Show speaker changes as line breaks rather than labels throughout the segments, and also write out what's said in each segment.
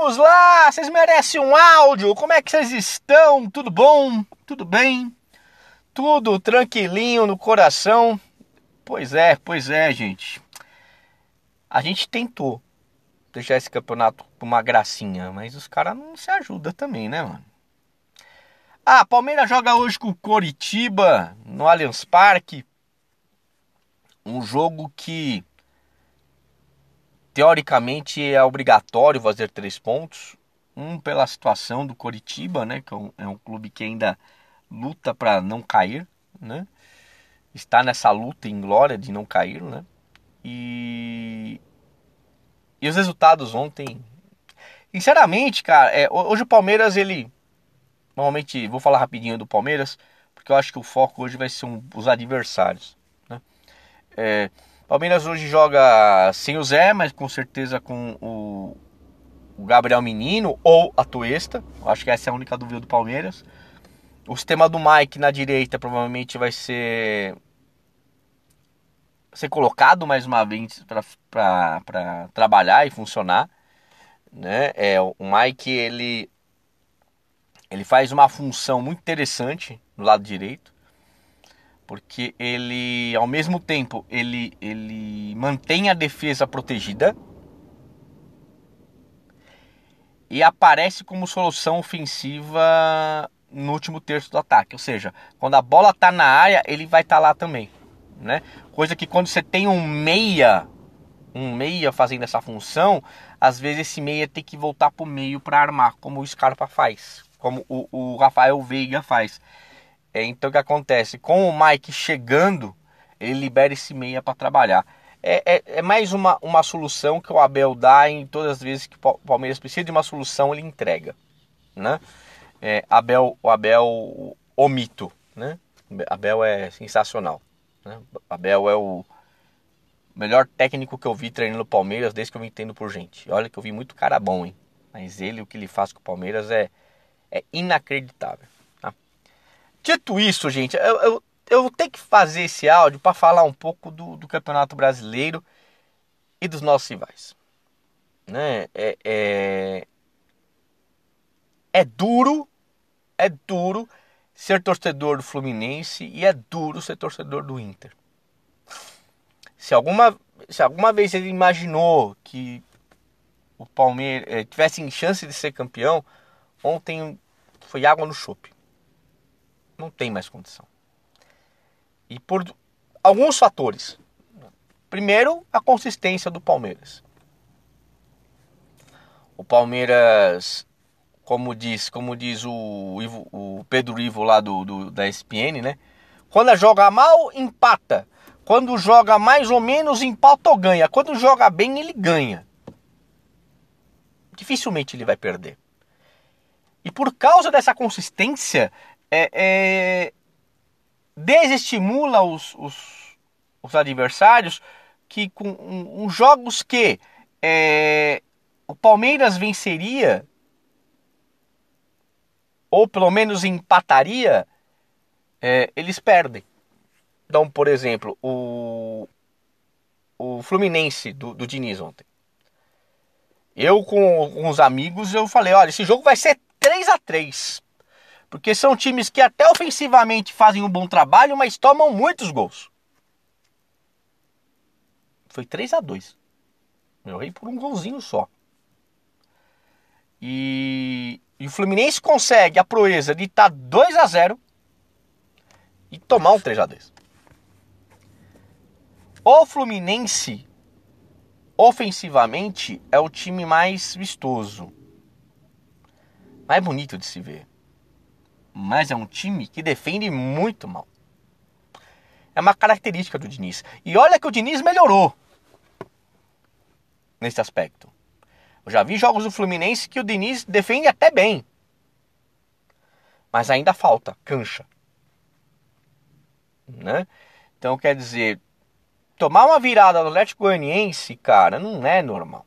Vamos lá, vocês merecem um áudio. Como é que vocês estão? Tudo bom? Tudo bem? Tudo tranquilinho no coração? Pois é, pois é, gente. A gente tentou deixar esse campeonato uma gracinha, mas os caras não se ajudam também, né, mano? Ah, Palmeiras joga hoje com o Coritiba no Allianz Parque. Um jogo que teoricamente é obrigatório fazer três pontos. Um pela situação do Coritiba, né, que é um, é um clube que ainda luta para não cair, né? Está nessa luta em glória de não cair, né? E e os resultados ontem, sinceramente, cara, é, hoje o Palmeiras ele normalmente vou falar rapidinho do Palmeiras porque eu acho que o foco hoje vai ser um, os adversários, né? É, Palmeiras hoje joga sem o Zé, mas com certeza com o, o Gabriel Menino ou a Tuesta. Acho que essa é a única dúvida do Palmeiras. O sistema do Mike na direita provavelmente vai ser ser colocado mais uma vez para trabalhar e funcionar, né? É o Mike ele ele faz uma função muito interessante no lado direito porque ele ao mesmo tempo ele ele mantém a defesa protegida e aparece como solução ofensiva no último terço do ataque, ou seja, quando a bola está na área ele vai estar tá lá também, né? Coisa que quando você tem um meia um meia fazendo essa função, às vezes esse meia tem que voltar para o meio para armar, como o Scarpa faz, como o, o Rafael Veiga faz. É, então o que acontece? Com o Mike chegando, ele libera esse meia para trabalhar. É, é, é, mais uma, uma solução que o Abel dá em todas as vezes que o Palmeiras precisa de uma solução, ele entrega. Né? É, Abel, o Abel, o mito. Né? Abel é sensacional. Né? Abel é o melhor técnico que eu vi treinando o Palmeiras desde que eu me entendo por gente. Olha que eu vi muito cara bom, hein? Mas ele, o que ele faz com o Palmeiras é, é inacreditável. Dito isso, gente, eu, eu, eu vou ter que fazer esse áudio para falar um pouco do, do, Campeonato Brasileiro e dos nossos rivais. Né? É, é, é duro, é duro ser torcedor do Fluminense e é duro ser torcedor do Inter. Se alguma, se alguma vez ele imaginou que o Palmeiras eh, tivesse chance de ser campeão, ontem foi água no chope não tem mais condição. E por alguns fatores. Primeiro, a consistência do Palmeiras. O Palmeiras, como diz, como diz o, Ivo, o Pedro Ivo lá do, do, da ESPN, né? Quando joga mal, empata. Quando joga mais ou menos, empata ou ganha. Quando joga bem, ele ganha. Dificilmente ele vai perder. E por causa dessa consistência, é, é, desestimula os, os, os, adversários que com um, um jogos que é, o Palmeiras venceria ou pelo menos empataria, é, eles perdem. Então, por exemplo, o, o Fluminense do, do Diniz ontem. Eu com, com os amigos eu falei, olha, esse jogo vai ser 3 a 3 porque são times que até ofensivamente fazem um bom trabalho, mas tomam muitos gols. Foi 3 a 2 Eu errei por um golzinho só. E, e o Fluminense consegue a proeza de estar tá 2 a 0 e tomar um 3 a 2 O Fluminense, ofensivamente, é o time mais vistoso, mais bonito de se ver mas é um time que defende muito mal. É uma característica do Diniz. E olha que o Diniz melhorou nesse aspecto. Eu já vi jogos do Fluminense que o Diniz defende até bem. Mas ainda falta cancha. Né? Então quer dizer, tomar uma virada no Atlético Goianiense, cara, não é normal.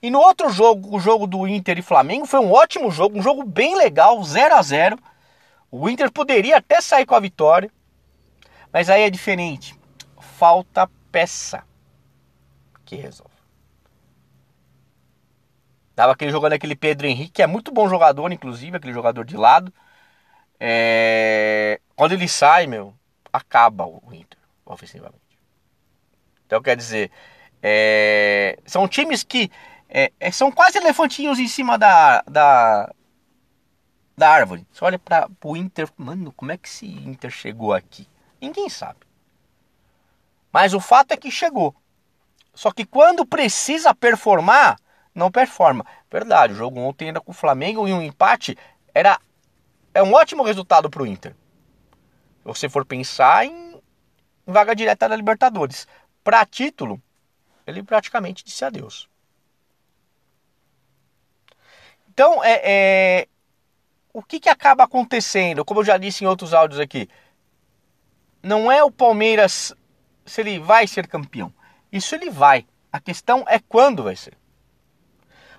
E no outro jogo, o jogo do Inter e Flamengo, foi um ótimo jogo, um jogo bem legal, 0 a 0 O Inter poderia até sair com a vitória, mas aí é diferente. Falta peça que resolve. Tava aquele jogando aquele Pedro Henrique, que é muito bom jogador, inclusive, aquele jogador de lado. É... Quando ele sai, meu, acaba o Inter, ofensivamente. Então, quer dizer, é... são times que é, é, são quase elefantinhos em cima da, da, da árvore. Você olha para o Inter, mano, como é que esse Inter chegou aqui? Ninguém sabe. Mas o fato é que chegou. Só que quando precisa performar, não performa. Verdade, o jogo ontem era com o Flamengo e um empate era é um ótimo resultado para o Inter. Se você for pensar em, em vaga direta da Libertadores, para título, ele praticamente disse adeus. Então, é, é, o que, que acaba acontecendo? Como eu já disse em outros áudios aqui, não é o Palmeiras se ele vai ser campeão. Isso ele vai. A questão é quando vai ser.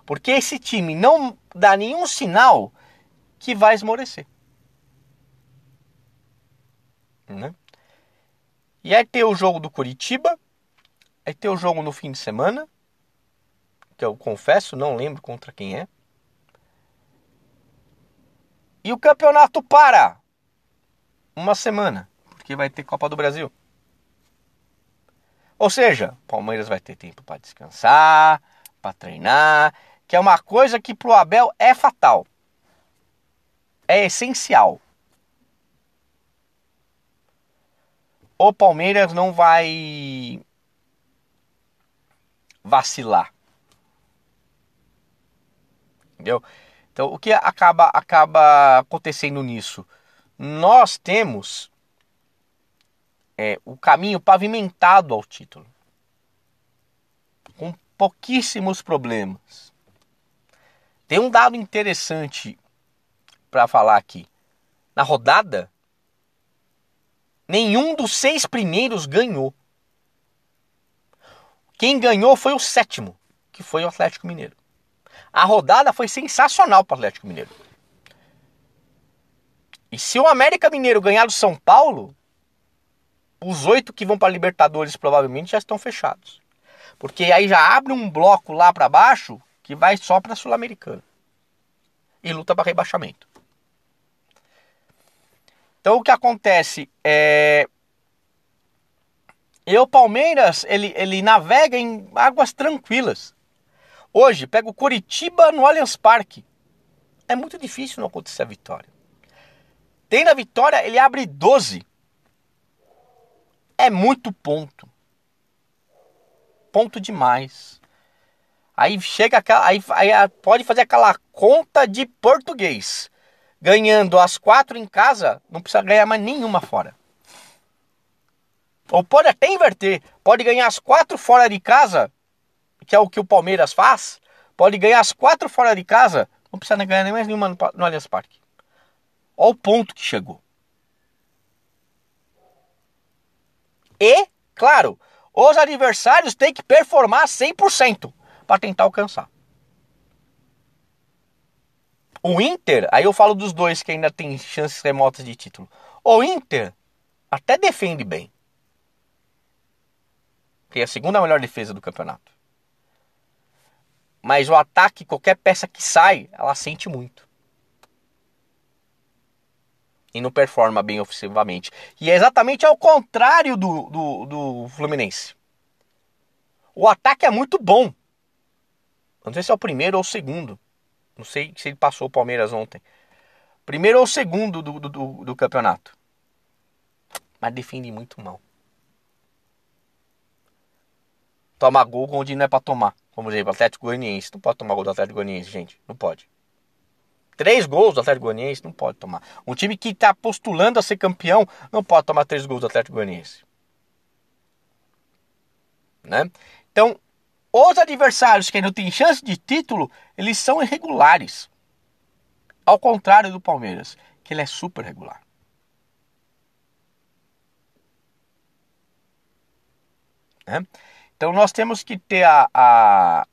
Porque esse time não dá nenhum sinal que vai esmorecer. Né? E aí tem o jogo do Curitiba, aí tem o jogo no fim de semana, que eu confesso, não lembro contra quem é. E o campeonato para uma semana, porque vai ter Copa do Brasil. Ou seja, Palmeiras vai ter tempo para descansar, para treinar, que é uma coisa que pro Abel é fatal. É essencial. O Palmeiras não vai vacilar. Entendeu? Então, o que acaba acaba acontecendo nisso? Nós temos é, o caminho pavimentado ao título, com pouquíssimos problemas. Tem um dado interessante para falar aqui. Na rodada, nenhum dos seis primeiros ganhou. Quem ganhou foi o sétimo, que foi o Atlético Mineiro. A rodada foi sensacional para o Atlético Mineiro. E se o América Mineiro ganhar do São Paulo, os oito que vão para Libertadores provavelmente já estão fechados. Porque aí já abre um bloco lá para baixo que vai só para a Sul-Americana. E luta para rebaixamento. Então o que acontece é. E o Palmeiras, ele, ele navega em águas tranquilas. Hoje, pega o Curitiba no Allianz Parque. É muito difícil não acontecer a vitória. Tendo a vitória, ele abre 12. É muito ponto. Ponto demais. Aí chega aquela, aí, aí pode fazer aquela conta de português. Ganhando as quatro em casa, não precisa ganhar mais nenhuma fora. Ou pode até inverter. Pode ganhar as quatro fora de casa, que é o que o Palmeiras faz. Pode ganhar as quatro fora de casa, não precisa ganhar nem mais nenhuma no, no Allianz Parque. Olha o ponto que chegou. E, claro, os adversários têm que performar 100% para tentar alcançar. O Inter, aí eu falo dos dois que ainda tem chances remotas de título. O Inter até defende bem. Tem a segunda melhor defesa do campeonato. Mas o ataque, qualquer peça que sai, ela sente muito. E não performa bem ofensivamente. E é exatamente ao contrário do, do, do Fluminense. O ataque é muito bom. Não sei se é o primeiro ou o segundo. Não sei se ele passou o Palmeiras ontem. Primeiro ou segundo do, do, do, do campeonato. Mas defende muito mal. Toma gol onde não é para tomar. Como exemplo, Atlético Goianiense. Não pode tomar gol do Atlético Goianiense, gente. Não pode. Três gols do Atlético Goianiense não pode tomar. Um time que está postulando a ser campeão não pode tomar três gols do Atlético Goianiense. Né? Então, os adversários que ainda têm chance de título, eles são irregulares. Ao contrário do Palmeiras, que ele é super regular. Né? Então nós temos que ter a, a,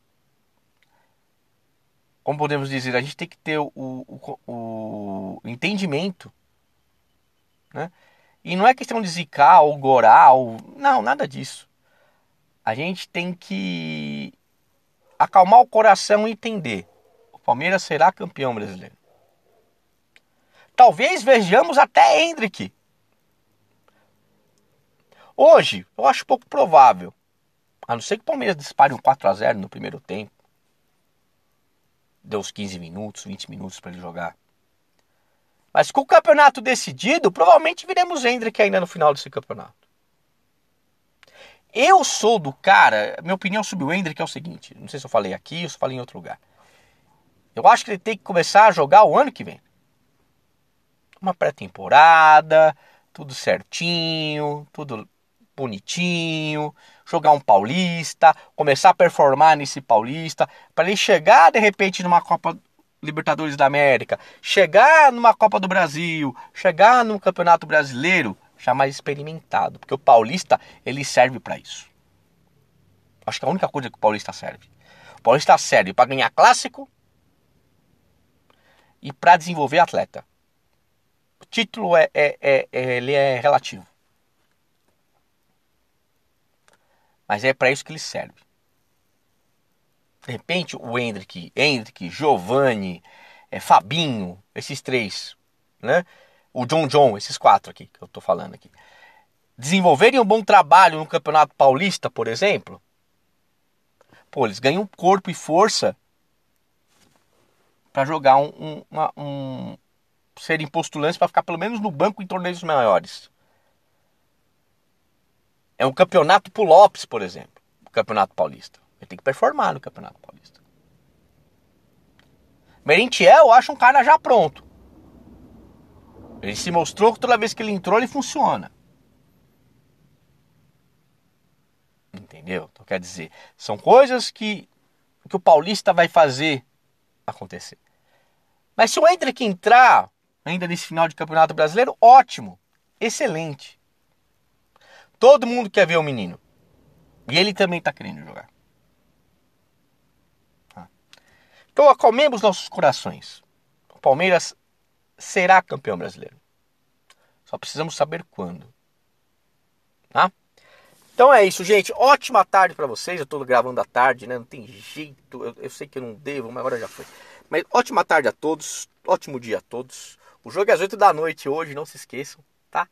Como podemos dizer? A gente tem que ter o, o, o entendimento. Né? E não é questão de zicar ou gorar, ou, não, nada disso a gente tem que acalmar o coração e entender Palmeiras será campeão brasileiro. Talvez vejamos até Hendrick. Hoje, eu acho pouco provável. A não ser que o Palmeiras dispare um 4 a 0 no primeiro tempo. Deu uns 15 minutos, 20 minutos para ele jogar. Mas com o campeonato decidido, provavelmente viremos Hendrick ainda no final desse campeonato. Eu sou do cara, minha opinião sobre o Hendrick é o seguinte, não sei se eu falei aqui ou se eu falei em outro lugar. Eu acho que ele tem que começar a jogar o ano que vem. Uma pré-temporada, tudo certinho, tudo bonitinho, jogar um paulista, começar a performar nesse paulista, para ele chegar de repente numa Copa Libertadores da América, chegar numa Copa do Brasil, chegar num Campeonato Brasileiro já mais experimentado, porque o paulista ele serve para isso. Acho que é a única coisa que o paulista serve. O paulista serve para ganhar clássico e para desenvolver atleta. O título é, é, é, é, ele é relativo. Mas é para isso que ele serve. De repente, o Hendrick, Hendrick, Giovanni, é, Fabinho, esses três, né? O John John, esses quatro aqui que eu estou falando aqui, desenvolverem um bom trabalho no Campeonato Paulista, por exemplo, pô, eles ganham corpo e força para jogar um, um, uma, um serem postulantes para ficar pelo menos no banco em torneios maiores. É um campeonato pro Lopes, por exemplo, o Campeonato Paulista. Ele tem que performar no Campeonato Paulista. Merentiel, eu acho um cara já pronto. Ele se mostrou que toda vez que ele entrou, ele funciona. Entendeu? Então quer dizer, são coisas que, que o Paulista vai fazer acontecer. Mas se o Hendrick entrar ainda nesse final de campeonato brasileiro, ótimo, excelente. Todo mundo quer ver o menino. E ele também está querendo jogar. Tá. Então acalmemos nossos corações. O Palmeiras será campeão brasileiro. Só precisamos saber quando. Tá? Então é isso, gente. Ótima tarde para vocês. Eu estou gravando à tarde, né? Não tem jeito. Eu, eu, sei que eu não devo, mas agora já foi. Mas ótima tarde a todos. Ótimo dia a todos. O jogo é às 8 da noite hoje, não se esqueçam, tá?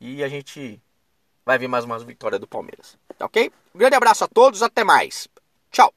E a gente vai vir mais uma vitória do Palmeiras. Tá ok? Um grande abraço a todos, até mais. Tchau.